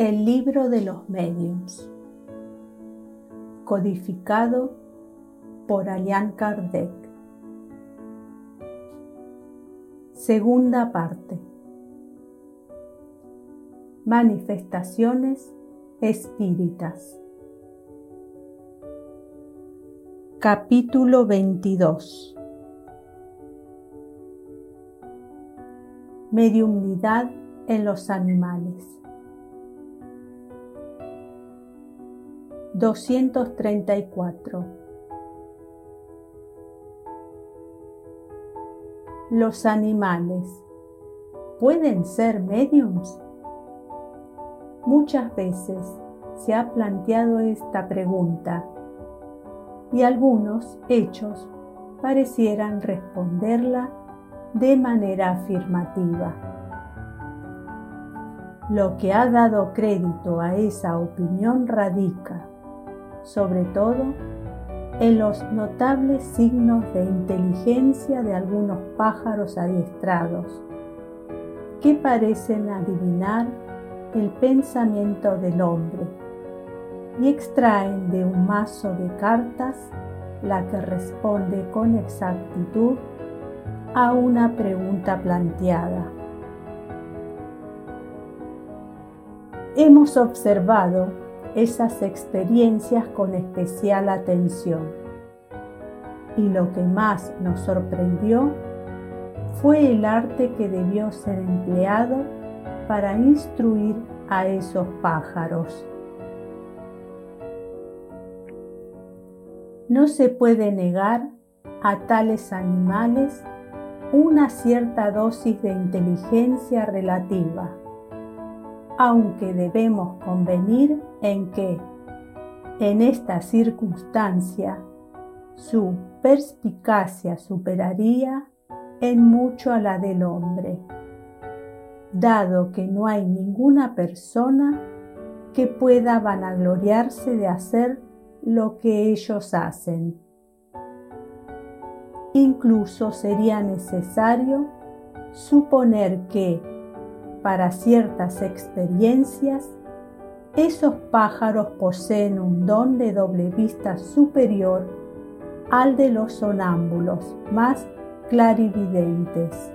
El libro de los mediums, codificado por Allan Kardec. Segunda parte. Manifestaciones espíritas. Capítulo 22 Mediumnidad en los animales 234 ¿Los animales pueden ser mediums? Muchas veces se ha planteado esta pregunta y algunos hechos parecieran responderla de manera afirmativa. Lo que ha dado crédito a esa opinión radica, sobre todo, en los notables signos de inteligencia de algunos pájaros adiestrados, que parecen adivinar el pensamiento del hombre y extraen de un mazo de cartas la que responde con exactitud a una pregunta planteada. Hemos observado esas experiencias con especial atención y lo que más nos sorprendió fue el arte que debió ser empleado para instruir a esos pájaros. No se puede negar a tales animales una cierta dosis de inteligencia relativa, aunque debemos convenir en que, en esta circunstancia, su perspicacia superaría en mucho a la del hombre, dado que no hay ninguna persona que pueda vanagloriarse de hacer lo que ellos hacen. Incluso sería necesario suponer que, para ciertas experiencias, esos pájaros poseen un don de doble vista superior al de los sonámbulos más clarividentes.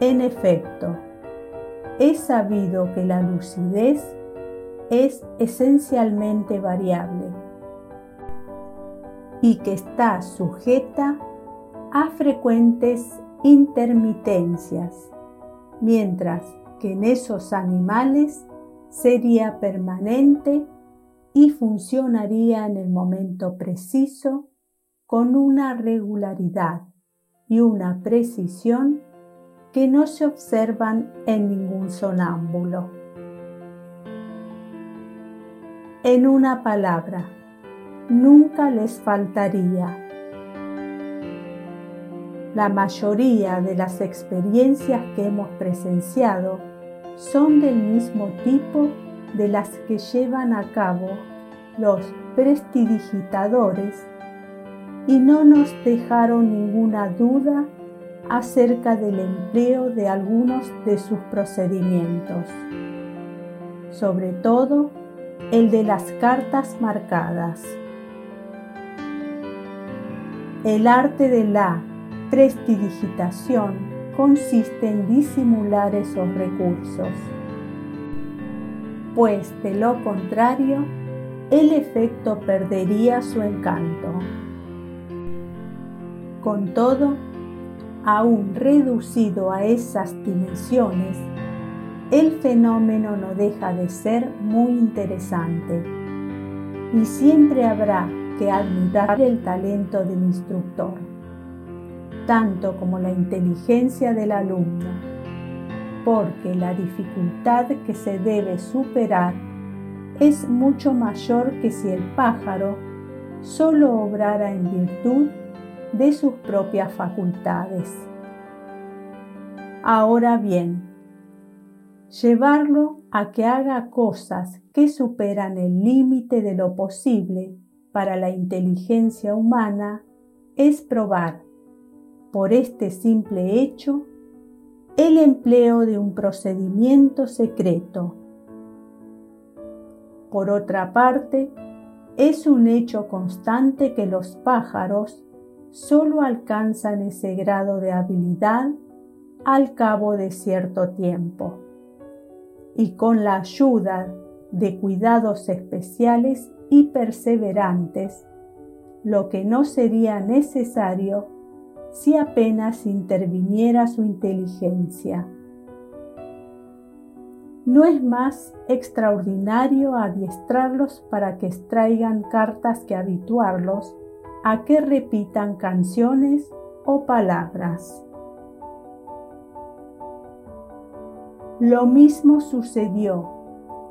En efecto, es sabido que la lucidez es esencialmente variable y que está sujeta a frecuentes intermitencias, mientras que en esos animales sería permanente y funcionaría en el momento preciso con una regularidad y una precisión que no se observan en ningún sonámbulo. En una palabra, nunca les faltaría. La mayoría de las experiencias que hemos presenciado son del mismo tipo de las que llevan a cabo los prestidigitadores y no nos dejaron ninguna duda acerca del empleo de algunos de sus procedimientos. Sobre todo, el de las cartas marcadas. El arte de la prestidigitación consiste en disimular esos recursos, pues de lo contrario, el efecto perdería su encanto. Con todo, aún reducido a esas dimensiones, el fenómeno no deja de ser muy interesante. Y siempre habrá que admirar el talento del instructor, tanto como la inteligencia del alumno, porque la dificultad que se debe superar es mucho mayor que si el pájaro solo obrara en virtud de sus propias facultades. Ahora bien, llevarlo a que haga cosas que superan el límite de lo posible para la inteligencia humana es probar, por este simple hecho, el empleo de un procedimiento secreto. Por otra parte, es un hecho constante que los pájaros solo alcanzan ese grado de habilidad al cabo de cierto tiempo y con la ayuda de cuidados especiales y perseverantes, lo que no sería necesario si apenas interviniera su inteligencia. No es más extraordinario adiestrarlos para que extraigan cartas que habituarlos a que repitan canciones o palabras. Lo mismo sucedió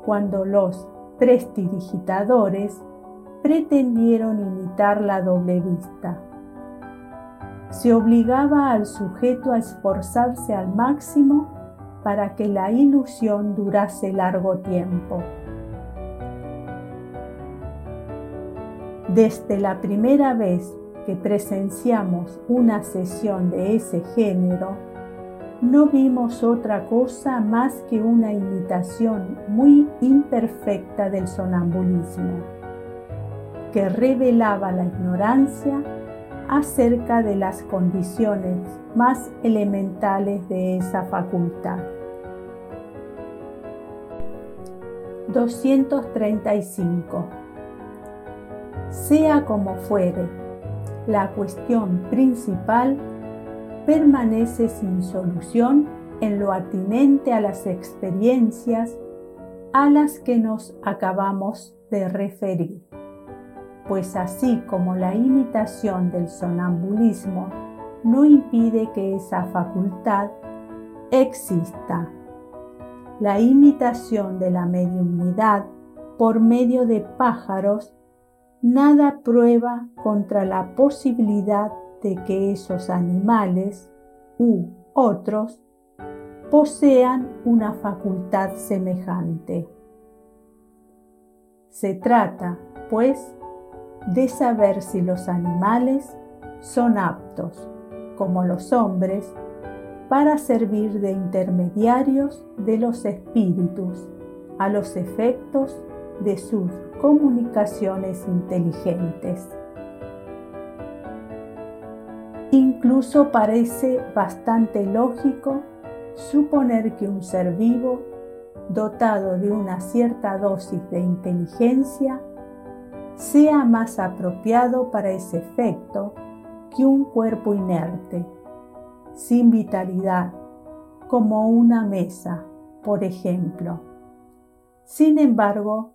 cuando los prestidigitadores pretendieron imitar la doble vista se obligaba al sujeto a esforzarse al máximo para que la ilusión durase largo tiempo. Desde la primera vez que presenciamos una sesión de ese género, no vimos otra cosa más que una imitación muy imperfecta del sonambulismo, que revelaba la ignorancia acerca de las condiciones más elementales de esa facultad. 235. Sea como fuere, la cuestión principal permanece sin solución en lo atinente a las experiencias a las que nos acabamos de referir pues así como la imitación del sonambulismo no impide que esa facultad exista. La imitación de la mediunidad por medio de pájaros nada prueba contra la posibilidad de que esos animales u otros posean una facultad semejante. Se trata, pues, de saber si los animales son aptos, como los hombres, para servir de intermediarios de los espíritus a los efectos de sus comunicaciones inteligentes. Incluso parece bastante lógico suponer que un ser vivo, dotado de una cierta dosis de inteligencia, sea más apropiado para ese efecto que un cuerpo inerte, sin vitalidad, como una mesa, por ejemplo. Sin embargo,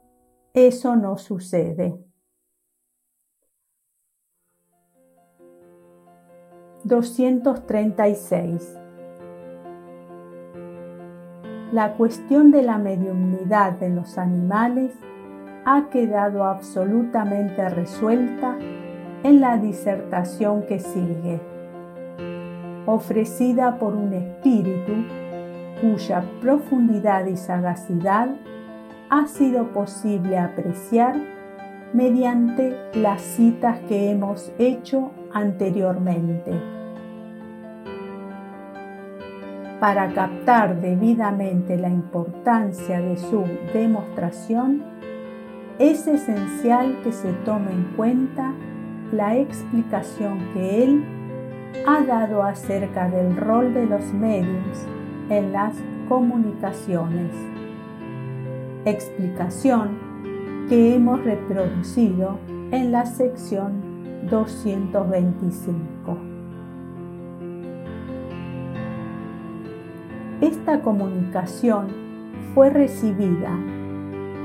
eso no sucede. 236. La cuestión de la mediunidad en los animales ha quedado absolutamente resuelta en la disertación que sigue, ofrecida por un espíritu cuya profundidad y sagacidad ha sido posible apreciar mediante las citas que hemos hecho anteriormente. Para captar debidamente la importancia de su demostración, es esencial que se tome en cuenta la explicación que él ha dado acerca del rol de los medios en las comunicaciones. Explicación que hemos reproducido en la sección 225. Esta comunicación fue recibida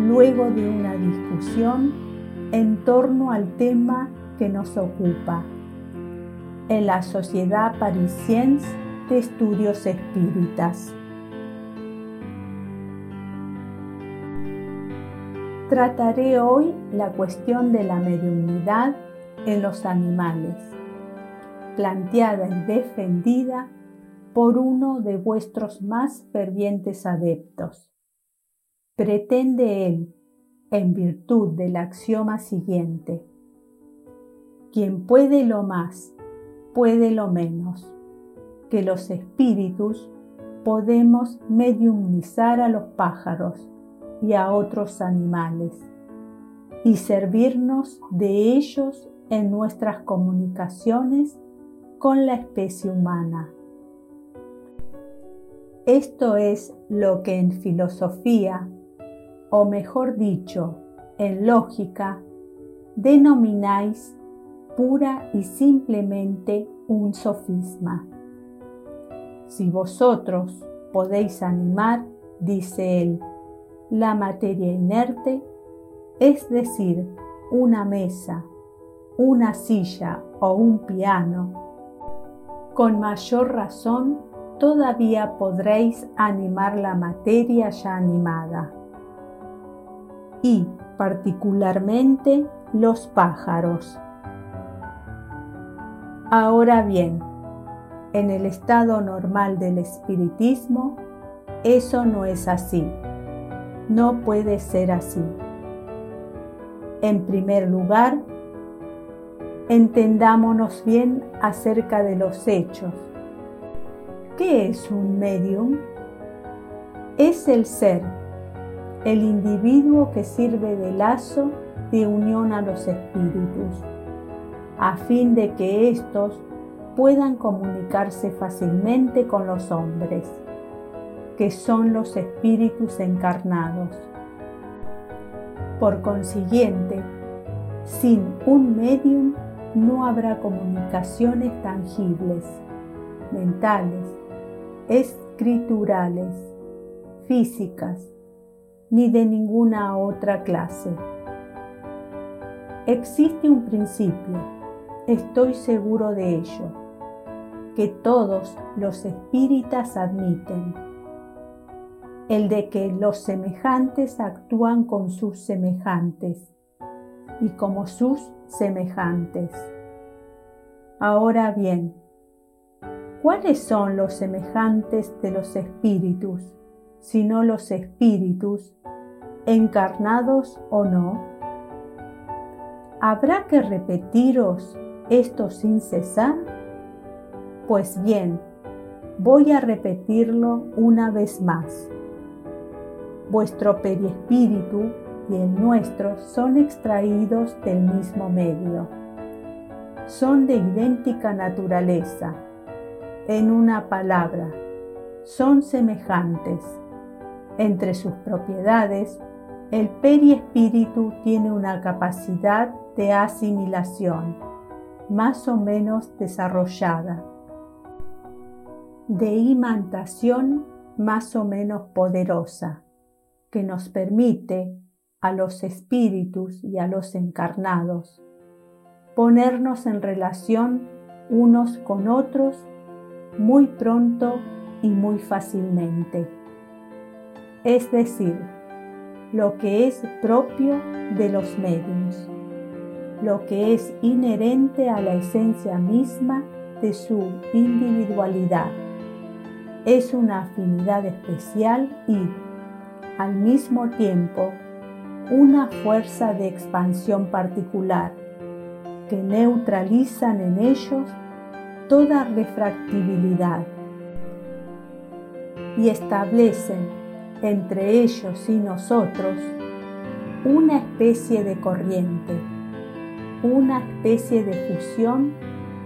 luego de una discusión en torno al tema que nos ocupa en la Sociedad Parisiense de Estudios Espíritas. Trataré hoy la cuestión de la mediunidad en los animales, planteada y defendida por uno de vuestros más fervientes adeptos, pretende él, en virtud del axioma siguiente, quien puede lo más, puede lo menos, que los espíritus podemos mediumizar a los pájaros y a otros animales y servirnos de ellos en nuestras comunicaciones con la especie humana. Esto es lo que en filosofía, o mejor dicho, en lógica, denomináis pura y simplemente un sofisma. Si vosotros podéis animar, dice él, la materia inerte, es decir, una mesa, una silla o un piano, con mayor razón todavía podréis animar la materia ya animada. Y particularmente los pájaros. Ahora bien, en el estado normal del espiritismo, eso no es así. No puede ser así. En primer lugar, entendámonos bien acerca de los hechos. ¿Qué es un medium? Es el ser, el individuo que sirve de lazo de unión a los espíritus, a fin de que éstos puedan comunicarse fácilmente con los hombres, que son los espíritus encarnados. Por consiguiente, sin un medium no habrá comunicaciones tangibles, mentales, escriturales, físicas, ni de ninguna otra clase. Existe un principio, estoy seguro de ello, que todos los espíritas admiten, el de que los semejantes actúan con sus semejantes y como sus semejantes. Ahora bien, ¿cuáles son los semejantes de los espíritus, sino los espíritus, encarnados o no? ¿Habrá que repetiros esto sin cesar? Pues bien, voy a repetirlo una vez más. Vuestro periespíritu y el nuestro son extraídos del mismo medio. Son de idéntica naturaleza. En una palabra, son semejantes. Entre sus propiedades, el periespíritu tiene una capacidad de asimilación más o menos desarrollada, de imantación más o menos poderosa, que nos permite a los espíritus y a los encarnados, ponernos en relación unos con otros muy pronto y muy fácilmente. Es decir, lo que es propio de los medios, lo que es inherente a la esencia misma de su individualidad. Es una afinidad especial y, al mismo tiempo, una fuerza de expansión particular que neutralizan en ellos toda refractibilidad y establecen entre ellos y nosotros una especie de corriente, una especie de fusión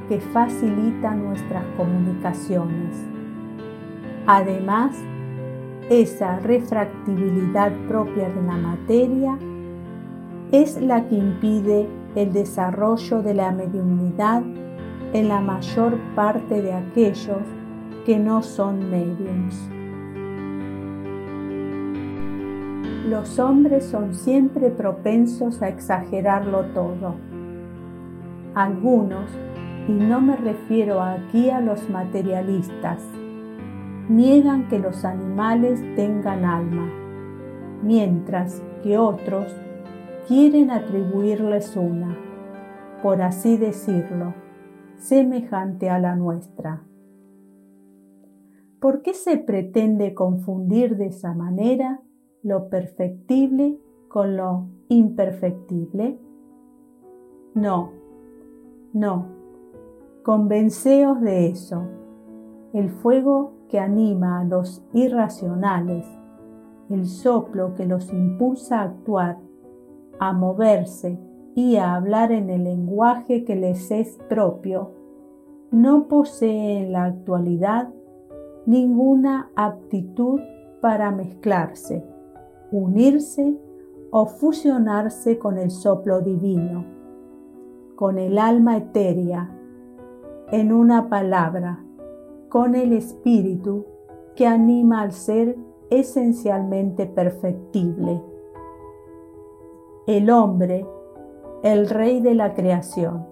que facilita nuestras comunicaciones. Además, esa refractibilidad propia de la materia es la que impide el desarrollo de la mediunidad en la mayor parte de aquellos que no son mediums. Los hombres son siempre propensos a exagerarlo todo. Algunos, y no me refiero aquí a los materialistas, niegan que los animales tengan alma, mientras que otros quieren atribuirles una, por así decirlo, semejante a la nuestra. ¿Por qué se pretende confundir de esa manera lo perfectible con lo imperfectible? No, no, convenceos de eso. El fuego que anima a los irracionales, el soplo que los impulsa a actuar, a moverse y a hablar en el lenguaje que les es propio, no posee en la actualidad ninguna aptitud para mezclarse, unirse o fusionarse con el soplo divino, con el alma etérea, en una palabra, con el espíritu que anima al ser esencialmente perfectible. El hombre, el rey de la creación.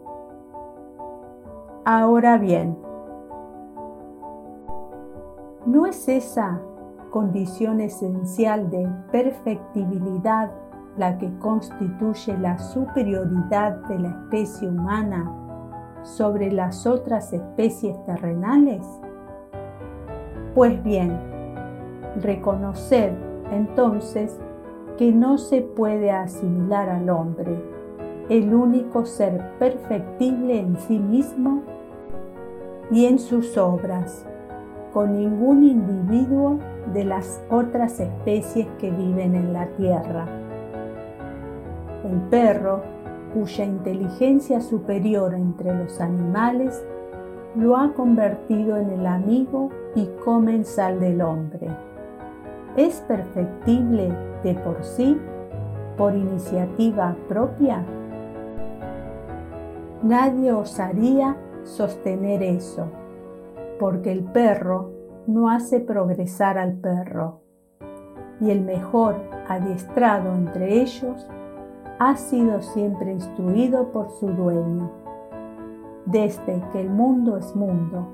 Ahora bien, ¿no es esa condición esencial de perfectibilidad la que constituye la superioridad de la especie humana sobre las otras especies terrenales? Pues bien, reconocer entonces que no se puede asimilar al hombre, el único ser perfectible en sí mismo y en sus obras, con ningún individuo de las otras especies que viven en la tierra. El perro, cuya inteligencia superior entre los animales, lo ha convertido en el amigo y comensal del hombre. ¿Es perfectible de por sí, por iniciativa propia? Nadie osaría sostener eso, porque el perro no hace progresar al perro, y el mejor adiestrado entre ellos ha sido siempre instruido por su dueño. Desde que el mundo es mundo,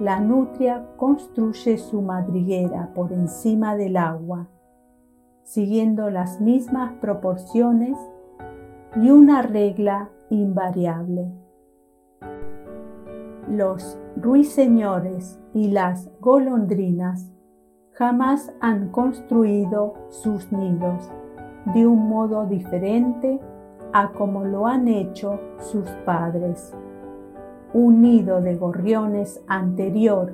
la nutria construye su madriguera por encima del agua, siguiendo las mismas proporciones y una regla invariable. Los ruiseñores y las golondrinas jamás han construido sus nidos de un modo diferente a como lo han hecho sus padres. Un nido de gorriones anterior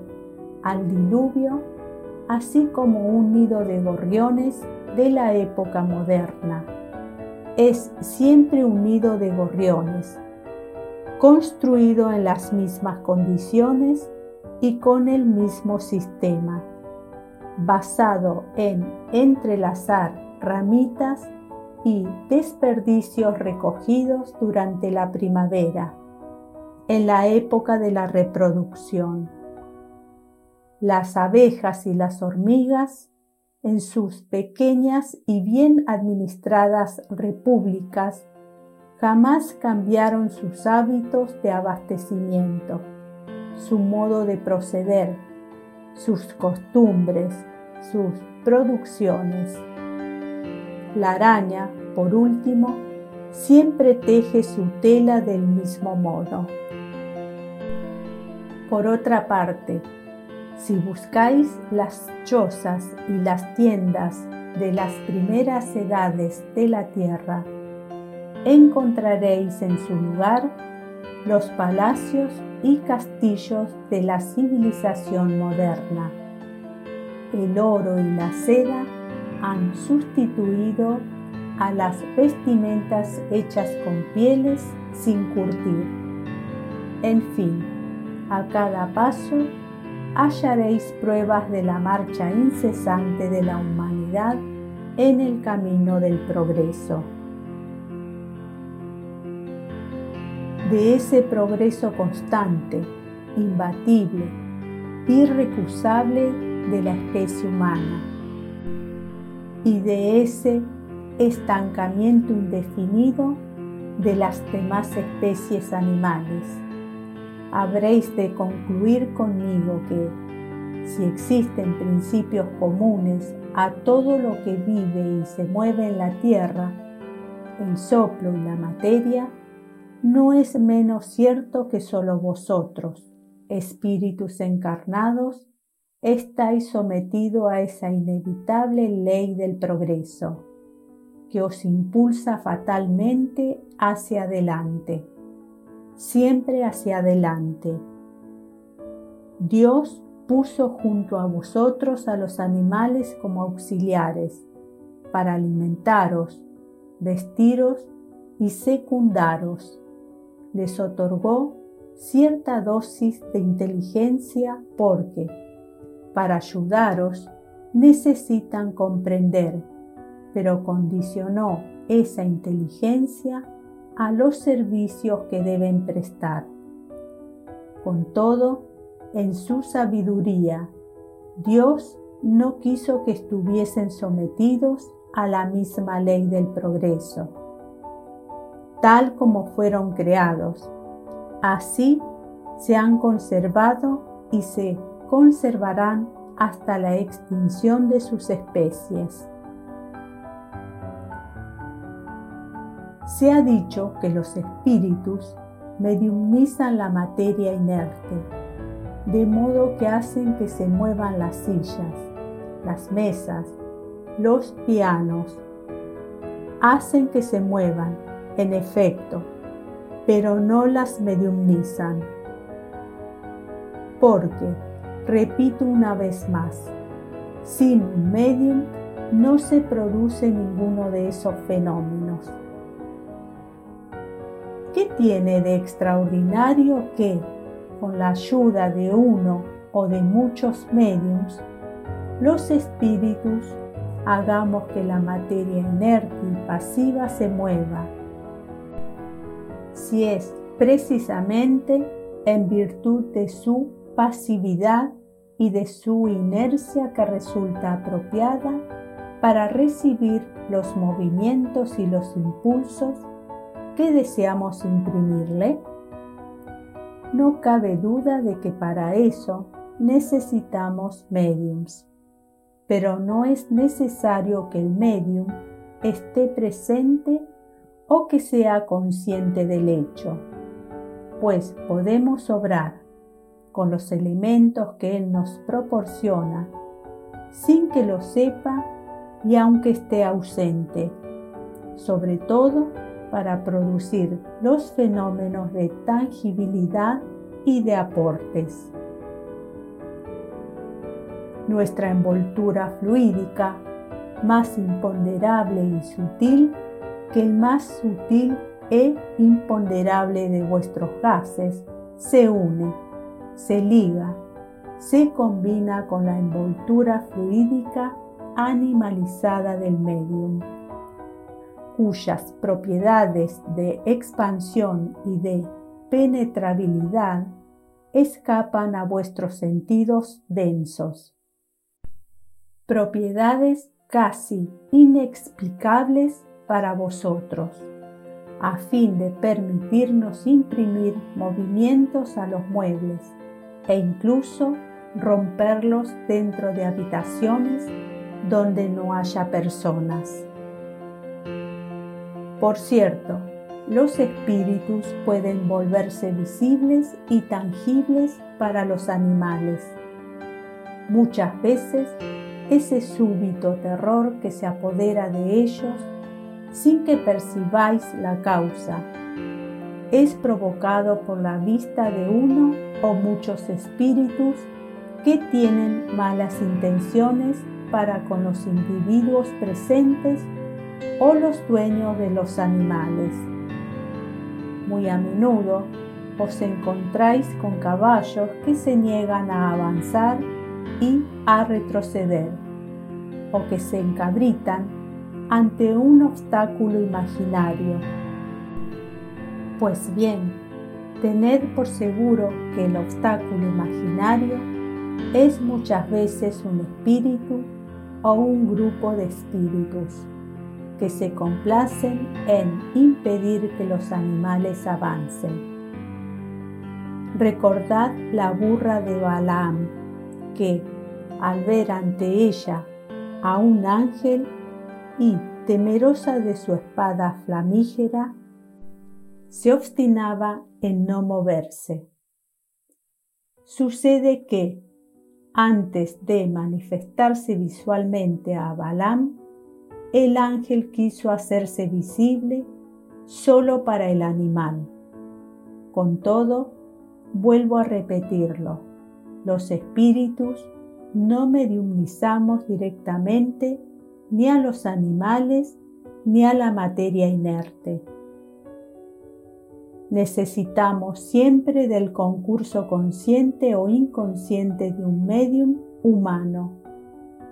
al diluvio, así como un nido de gorriones de la época moderna. Es siempre un nido de gorriones, construido en las mismas condiciones y con el mismo sistema, basado en entrelazar ramitas y desperdicios recogidos durante la primavera, en la época de la reproducción. Las abejas y las hormigas, en sus pequeñas y bien administradas repúblicas, jamás cambiaron sus hábitos de abastecimiento, su modo de proceder, sus costumbres, sus producciones. La araña, por último, siempre teje su tela del mismo modo. Por otra parte, si buscáis las chozas y las tiendas de las primeras edades de la tierra, encontraréis en su lugar los palacios y castillos de la civilización moderna. El oro y la seda han sustituido a las vestimentas hechas con pieles sin curtir. En fin, a cada paso hallaréis pruebas de la marcha incesante de la humanidad en el camino del progreso. De ese progreso constante, imbatible, irrecusable de la especie humana y de ese estancamiento indefinido de las demás especies animales. Habréis de concluir conmigo que si existen principios comunes a todo lo que vive y se mueve en la tierra, el soplo y la materia, no es menos cierto que solo vosotros, espíritus encarnados, estáis sometidos a esa inevitable ley del progreso, que os impulsa fatalmente hacia adelante, siempre hacia adelante. Dios puso junto a vosotros a los animales como auxiliares para alimentaros, vestiros y secundaros. Les otorgó cierta dosis de inteligencia porque, para ayudaros, necesitan comprender, pero condicionó esa inteligencia a los servicios que deben prestar. Con todo, en su sabiduría, Dios no quiso que estuviesen sometidos a la misma ley del progreso, tal como fueron creados. Así se han conservado y se conservarán hasta la extinción de sus especies. Se ha dicho que los espíritus mediumizan la materia inerte, de modo que hacen que se muevan las sillas, las mesas, los pianos. Hacen que se muevan, en efecto, pero no las mediumnizan. Porque, repito una vez más, sin un medium no se produce ninguno de esos fenómenos. ¿Qué tiene de extraordinario que, con la ayuda de uno o de muchos mediums, los espíritus hagamos que la materia inerte y pasiva se mueva? Si es precisamente en virtud de su pasividad y de su inercia que resulta apropiada para recibir los movimientos y los impulsos ¿Qué deseamos imprimirle? No cabe duda de que para eso necesitamos mediums, pero no es necesario que el medium esté presente o que sea consciente del hecho, pues podemos obrar con los elementos que Él nos proporciona sin que lo sepa y aunque esté ausente, sobre todo para producir los fenómenos de tangibilidad y de aportes. Nuestra envoltura fluídica, más imponderable y sutil que el más sutil e imponderable de vuestros gases, se une, se liga, se combina con la envoltura fluídica animalizada del medium cuyas propiedades de expansión y de penetrabilidad escapan a vuestros sentidos densos. Propiedades casi inexplicables para vosotros, a fin de permitirnos imprimir movimientos a los muebles e incluso romperlos dentro de habitaciones donde no haya personas. Por cierto, los espíritus pueden volverse visibles y tangibles para los animales. Muchas veces ese súbito terror que se apodera de ellos sin que percibáis la causa es provocado por la vista de uno o muchos espíritus que tienen malas intenciones para con los individuos presentes o los dueños de los animales. Muy a menudo os encontráis con caballos que se niegan a avanzar y a retroceder, o que se encabritan ante un obstáculo imaginario. Pues bien, tened por seguro que el obstáculo imaginario es muchas veces un espíritu o un grupo de espíritus que se complacen en impedir que los animales avancen. Recordad la burra de Balaam, que al ver ante ella a un ángel y temerosa de su espada flamígera, se obstinaba en no moverse. Sucede que, antes de manifestarse visualmente a Balaam, el ángel quiso hacerse visible solo para el animal. Con todo, vuelvo a repetirlo, los espíritus no mediumnizamos directamente ni a los animales ni a la materia inerte. Necesitamos siempre del concurso consciente o inconsciente de un medium humano,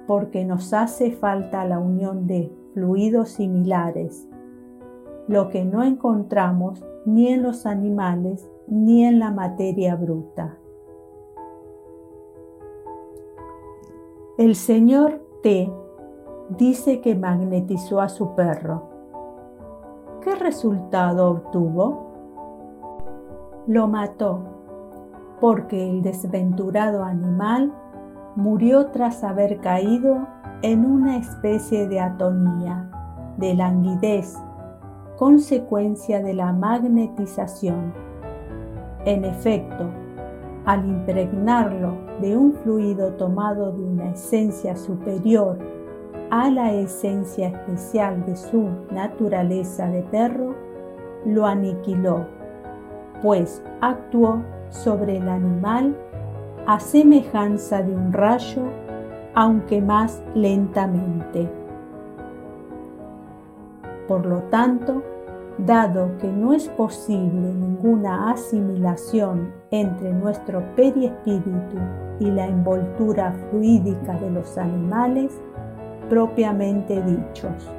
porque nos hace falta la unión de fluidos similares, lo que no encontramos ni en los animales ni en la materia bruta. El señor T dice que magnetizó a su perro. ¿Qué resultado obtuvo? Lo mató porque el desventurado animal murió tras haber caído en una especie de atonía, de languidez, consecuencia de la magnetización. En efecto, al impregnarlo de un fluido tomado de una esencia superior a la esencia especial de su naturaleza de perro, lo aniquiló, pues actuó sobre el animal a semejanza de un rayo, aunque más lentamente. Por lo tanto, dado que no es posible ninguna asimilación entre nuestro perispíritu y la envoltura fluídica de los animales propiamente dichos.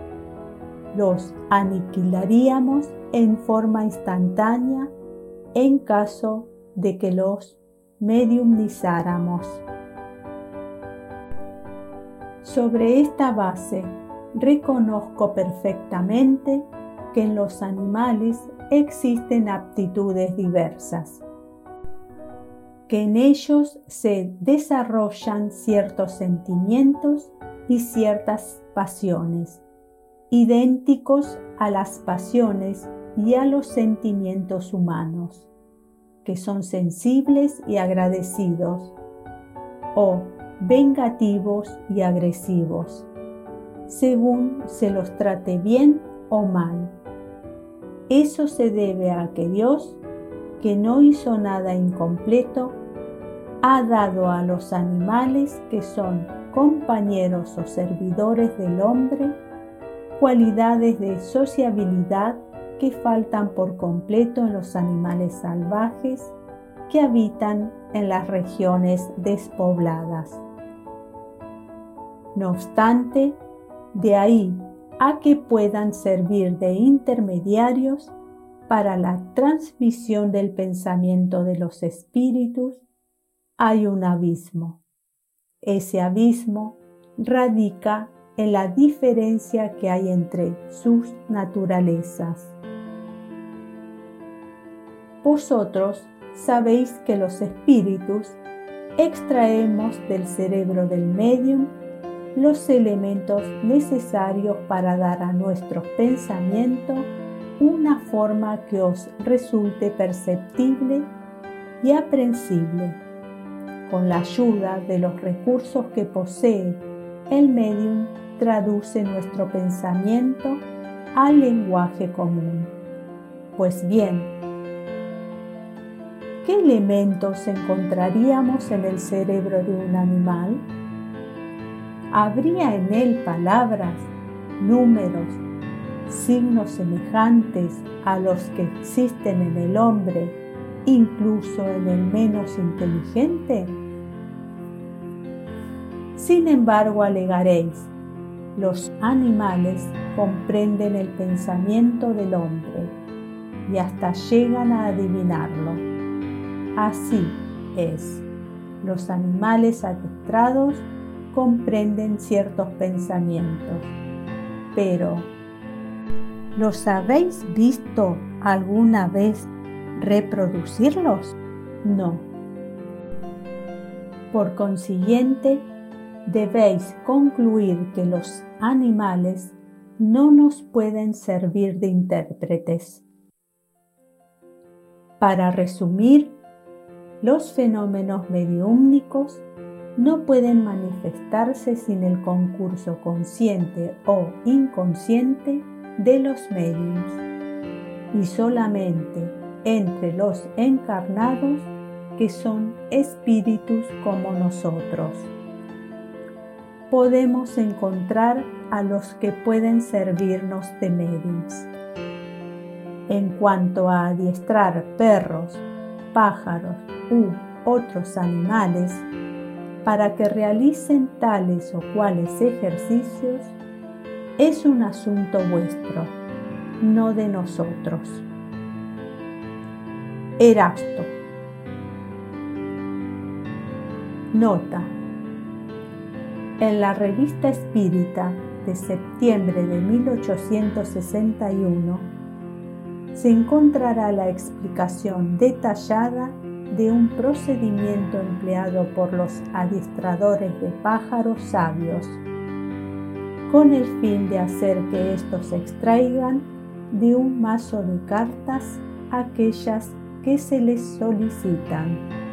Los aniquilaríamos en forma instantánea en caso de que los mediumnizáramos. Sobre esta base, reconozco perfectamente que en los animales existen aptitudes diversas, que en ellos se desarrollan ciertos sentimientos y ciertas pasiones, idénticos a las pasiones y a los sentimientos humanos, que son sensibles y agradecidos, o vengativos y agresivos, según se los trate bien o mal. Eso se debe a que Dios, que no hizo nada incompleto, ha dado a los animales que son compañeros o servidores del hombre cualidades de sociabilidad que faltan por completo en los animales salvajes que habitan en las regiones despobladas. No obstante, de ahí a que puedan servir de intermediarios para la transmisión del pensamiento de los espíritus, hay un abismo. Ese abismo radica en la diferencia que hay entre sus naturalezas. Vosotros sabéis que los espíritus extraemos del cerebro del medium los elementos necesarios para dar a nuestros pensamientos una forma que os resulte perceptible y aprensible, con la ayuda de los recursos que posee el medium traduce nuestro pensamiento al lenguaje común. Pues bien, ¿qué elementos encontraríamos en el cerebro de un animal? ¿Habría en él palabras, números, signos semejantes a los que existen en el hombre, incluso en el menos inteligente? Sin embargo, alegaréis, los animales comprenden el pensamiento del hombre y hasta llegan a adivinarlo. Así es, los animales adestrados comprenden ciertos pensamientos. Pero, ¿los habéis visto alguna vez reproducirlos? No. Por consiguiente, debéis concluir que los animales no nos pueden servir de intérpretes. Para resumir, los fenómenos mediúmnicos no pueden manifestarse sin el concurso consciente o inconsciente de los medios y solamente entre los encarnados que son espíritus como nosotros. Podemos encontrar a los que pueden servirnos de medios. En cuanto a adiestrar perros, pájaros u otros animales para que realicen tales o cuales ejercicios, es un asunto vuestro, no de nosotros. Erasto. Nota. En la revista espírita de septiembre de 1861 se encontrará la explicación detallada de un procedimiento empleado por los adiestradores de pájaros sabios, con el fin de hacer que estos extraigan de un mazo de cartas aquellas que se les solicitan.